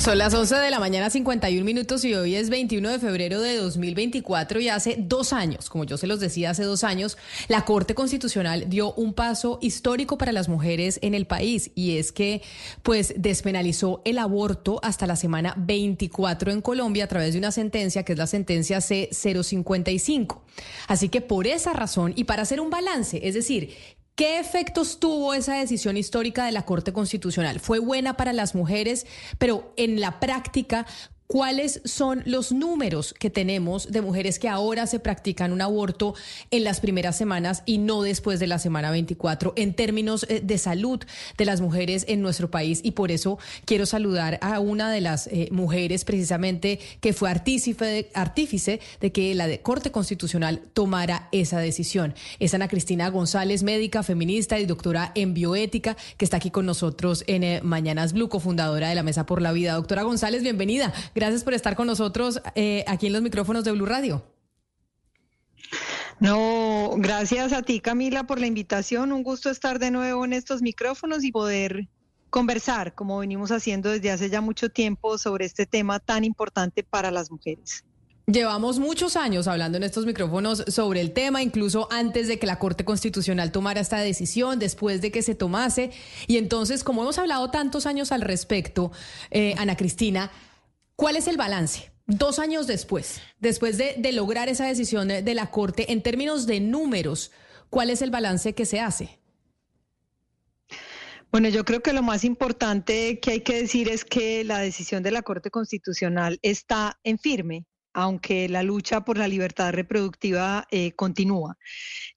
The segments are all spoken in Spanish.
Son las 11 de la mañana, 51 minutos, y hoy es 21 de febrero de 2024. Y hace dos años, como yo se los decía hace dos años, la Corte Constitucional dio un paso histórico para las mujeres en el país. Y es que, pues, despenalizó el aborto hasta la semana 24 en Colombia a través de una sentencia que es la sentencia C055. Así que por esa razón y para hacer un balance, es decir, ¿Qué efectos tuvo esa decisión histórica de la Corte Constitucional? ¿Fue buena para las mujeres? Pero en la práctica, ¿Cuáles son los números que tenemos de mujeres que ahora se practican un aborto en las primeras semanas y no después de la semana 24 en términos eh, de salud de las mujeres en nuestro país? Y por eso quiero saludar a una de las eh, mujeres precisamente que fue artífice, artífice de que la Corte Constitucional tomara esa decisión. Es Ana Cristina González, médica, feminista y doctora en bioética, que está aquí con nosotros en eh, Mañanas Blue, cofundadora de la Mesa por la Vida. Doctora González, bienvenida. Gracias por estar con nosotros eh, aquí en los micrófonos de Blue Radio. No, gracias a ti Camila por la invitación. Un gusto estar de nuevo en estos micrófonos y poder conversar, como venimos haciendo desde hace ya mucho tiempo, sobre este tema tan importante para las mujeres. Llevamos muchos años hablando en estos micrófonos sobre el tema, incluso antes de que la Corte Constitucional tomara esta decisión, después de que se tomase. Y entonces, como hemos hablado tantos años al respecto, eh, Ana Cristina, ¿Cuál es el balance? Dos años después, después de, lograr esa decisión de, la Corte, en términos de números, ¿cuál es el balance que se hace? Bueno, yo creo que lo más importante que hay que decir es que la decisión de la Corte Constitucional está en firme aunque la lucha por la libertad reproductiva eh, continúa.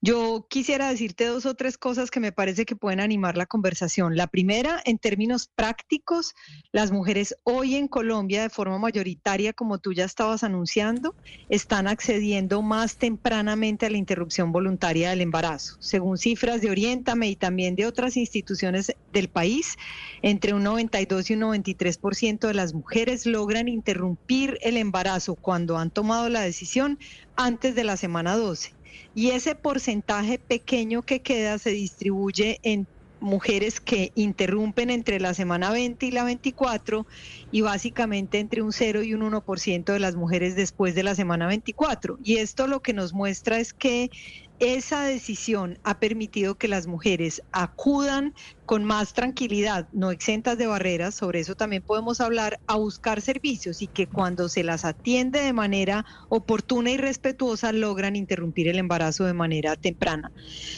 Yo quisiera decirte dos o tres cosas que me parece que pueden animar la conversación. La primera, en términos prácticos, las mujeres hoy en Colombia, de forma mayoritaria, como tú ya estabas anunciando, están accediendo más tempranamente a la interrupción voluntaria del embarazo. Según cifras de Oriéntame y también de otras instituciones del país, entre un 92 y un 93% de las mujeres logran interrumpir el embarazo cuando cuando han tomado la decisión antes de la semana 12. Y ese porcentaje pequeño que queda se distribuye en mujeres que interrumpen entre la semana 20 y la 24 y básicamente entre un 0 y un 1% de las mujeres después de la semana 24. Y esto lo que nos muestra es que esa decisión ha permitido que las mujeres acudan con más tranquilidad, no exentas de barreras, sobre eso también podemos hablar, a buscar servicios y que cuando se las atiende de manera oportuna y respetuosa logran interrumpir el embarazo de manera temprana.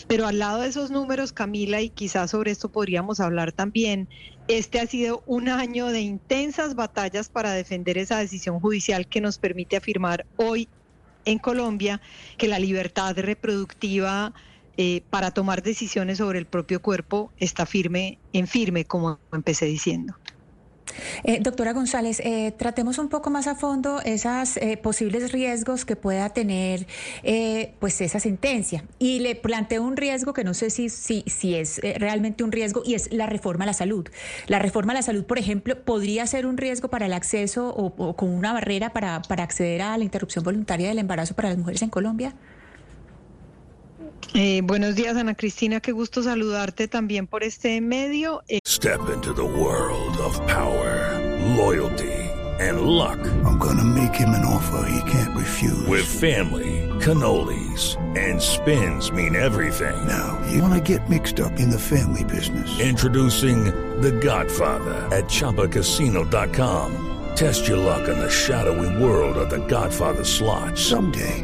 Pero al lado de esos números, Camila, y quizás sobre esto podríamos hablar también, este ha sido un año de intensas batallas para defender esa decisión judicial que nos permite afirmar hoy en Colombia que la libertad reproductiva eh, para tomar decisiones sobre el propio cuerpo está firme, en firme, como empecé diciendo. Eh, doctora González, eh, tratemos un poco más a fondo esos eh, posibles riesgos que pueda tener pues esa sentencia. Y le planteo un riesgo que no sé si, si, si es realmente un riesgo y es la reforma a la salud. La reforma a la salud, por ejemplo, podría ser un riesgo para el acceso o, o como una barrera para, para acceder a la interrupción voluntaria del embarazo para las mujeres en Colombia. Eh, buenos días, Ana Cristina. Qué gusto saludarte también por este medio. Eh, Step into the world of power, loyalty, and luck. I'm gonna make him an offer he can't refuse. With family, cannolis, and spins mean everything. Now, you wanna get mixed up in the family business. Introducing The Godfather at ChumbaCasino.com. Test your luck in the shadowy world of The Godfather slot. Someday.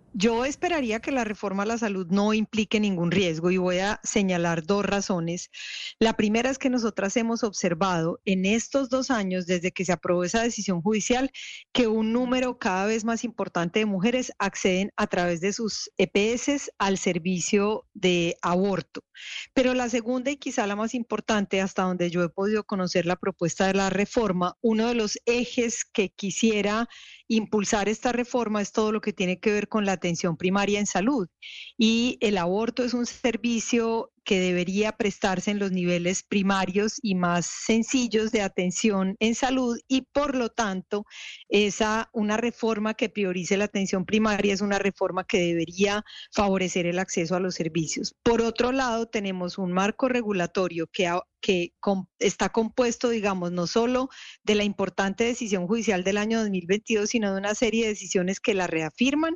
Yo esperaría que la reforma a la salud no implique ningún riesgo y voy a señalar dos razones. La primera es que nosotras hemos observado en estos dos años, desde que se aprobó esa decisión judicial, que un número cada vez más importante de mujeres acceden a través de sus EPS al servicio de aborto. Pero la segunda y quizá la más importante, hasta donde yo he podido conocer la propuesta de la reforma, uno de los ejes que quisiera impulsar esta reforma es todo lo que tiene que ver con la atención primaria en salud. Y el aborto es un servicio que debería prestarse en los niveles primarios y más sencillos de atención en salud y por lo tanto esa una reforma que priorice la atención primaria es una reforma que debería favorecer el acceso a los servicios. Por otro lado, tenemos un marco regulatorio que que está compuesto, digamos, no solo de la importante decisión judicial del año 2022, sino de una serie de decisiones que la reafirman,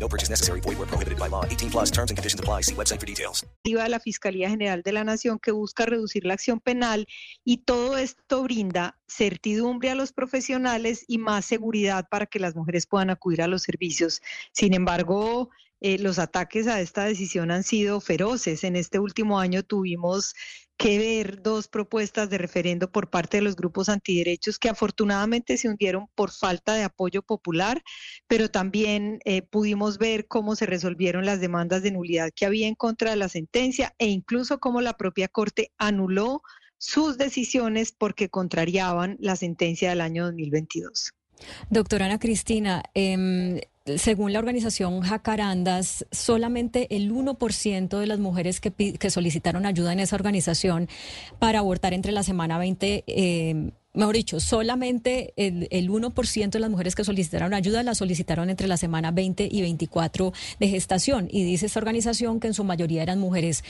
No purchase necessary. Void where prohibited by law. 18 plus terms and conditions apply. See website for details. de la Fiscalía General de la Nación que busca reducir la acción penal y todo esto brinda certidumbre a los profesionales y más seguridad para que las mujeres puedan acudir a los servicios. Sin embargo, eh, los ataques a esta decisión han sido feroces. En este último año tuvimos que ver dos propuestas de referendo por parte de los grupos antiderechos que afortunadamente se hundieron por falta de apoyo popular, pero también eh, pudimos ver cómo se resolvieron las demandas de nulidad que había en contra de la sentencia e incluso cómo la propia Corte anuló sus decisiones porque contrariaban la sentencia del año 2022. Doctora Ana Cristina, eh, según la organización Jacarandas, solamente el 1% de las mujeres que, solicitaron ayuda en esa organización para abortar entre la semana 20 eh, mejor dicho, solamente el, el 1% de las mujeres que solicitaron ayuda la solicitaron entre la semana 20 y 24 de gestación. Y dice esta organización que en su mayoría eran mujeres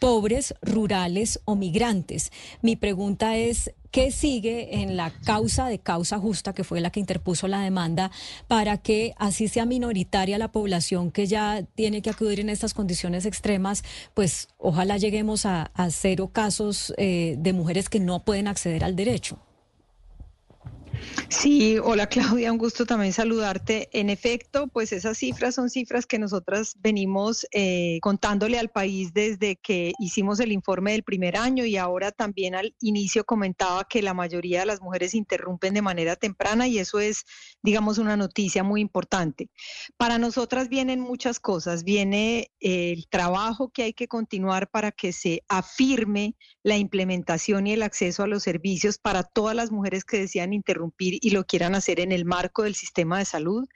pobres, rurales o migrantes. Mi pregunta es, ¿qué sigue en la causa de causa justa, que fue la que interpuso la demanda, para que así sea minoritaria la población que ya tiene que acudir en estas condiciones extremas? Pues ojalá lleguemos a, cero casos eh, de mujeres que no pueden acceder al derecho. Sí, hola Claudia, un gusto también saludarte. En efecto, pues esas cifras son cifras que nosotras venimos eh, contándole al país desde que hicimos el informe del primer año y ahora también al inicio comentaba que la mayoría de las mujeres interrumpen de manera temprana y eso es, digamos, una noticia muy importante. Para nosotras vienen muchas cosas. Viene el trabajo que hay que continuar para que se afirme la implementación y el acceso a los servicios para todas las mujeres que desean interrumpir y lo quieran hacer en el marco del sistema de salud,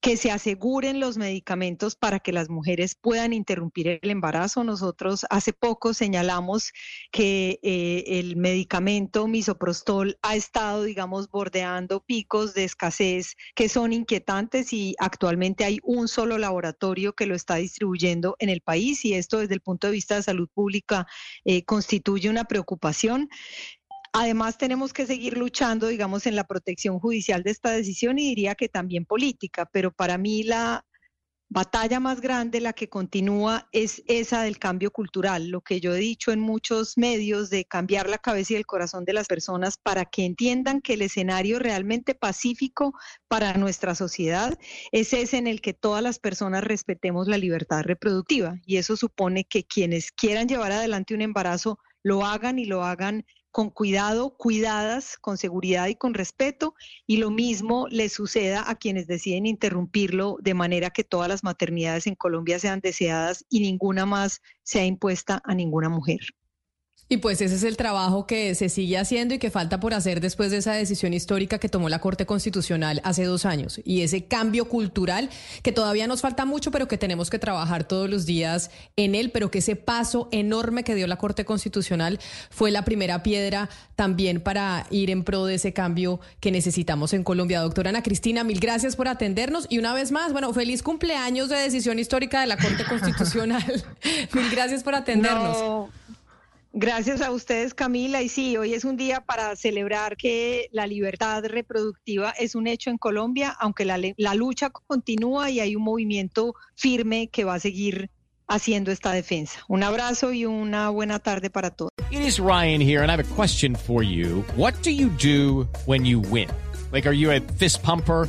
que se aseguren los medicamentos para que las mujeres puedan interrumpir el embarazo. Nosotros hace poco señalamos que eh, el medicamento misoprostol ha estado, digamos, bordeando picos de escasez que son inquietantes y actualmente hay un solo laboratorio que lo está distribuyendo en el país y esto desde el punto de vista de salud pública eh, constituye una preocupación. Además, tenemos que seguir luchando, digamos, en la protección judicial de esta decisión y diría que también política, pero para mí la batalla más grande, la que continúa, es esa del cambio cultural, lo que yo he dicho en muchos medios de cambiar la cabeza y el corazón de las personas para que entiendan que el escenario realmente pacífico para nuestra sociedad es ese en el que todas las personas respetemos la libertad reproductiva. Y eso supone que quienes quieran llevar adelante un embarazo lo hagan y lo hagan con cuidado, cuidadas, con seguridad y con respeto, y lo mismo le suceda a quienes deciden interrumpirlo de manera que todas las maternidades en Colombia sean deseadas y ninguna más sea impuesta a ninguna mujer. Y pues ese es el trabajo que se sigue haciendo y que falta por hacer después de esa decisión histórica que tomó la Corte Constitucional hace dos años. Y ese cambio cultural que todavía nos falta mucho, pero que tenemos que trabajar todos los días en él, pero que ese paso enorme que dio la Corte Constitucional fue la primera piedra también para ir en pro de ese cambio que necesitamos en Colombia. Doctora Ana Cristina, mil gracias por atendernos y una vez más, bueno, feliz cumpleaños de decisión histórica de la Corte Constitucional. mil gracias por atendernos. Gracias a ustedes, Camila. Y sí, hoy es un día para celebrar que la libertad reproductiva es un hecho en Colombia, aunque la, la, lucha continúa y hay un movimiento firme que va a seguir haciendo esta defensa. Un abrazo y una buena tarde para todos. It is Ryan here, and I have a question for you. What do you do when you win? Like, are you a fist pumper?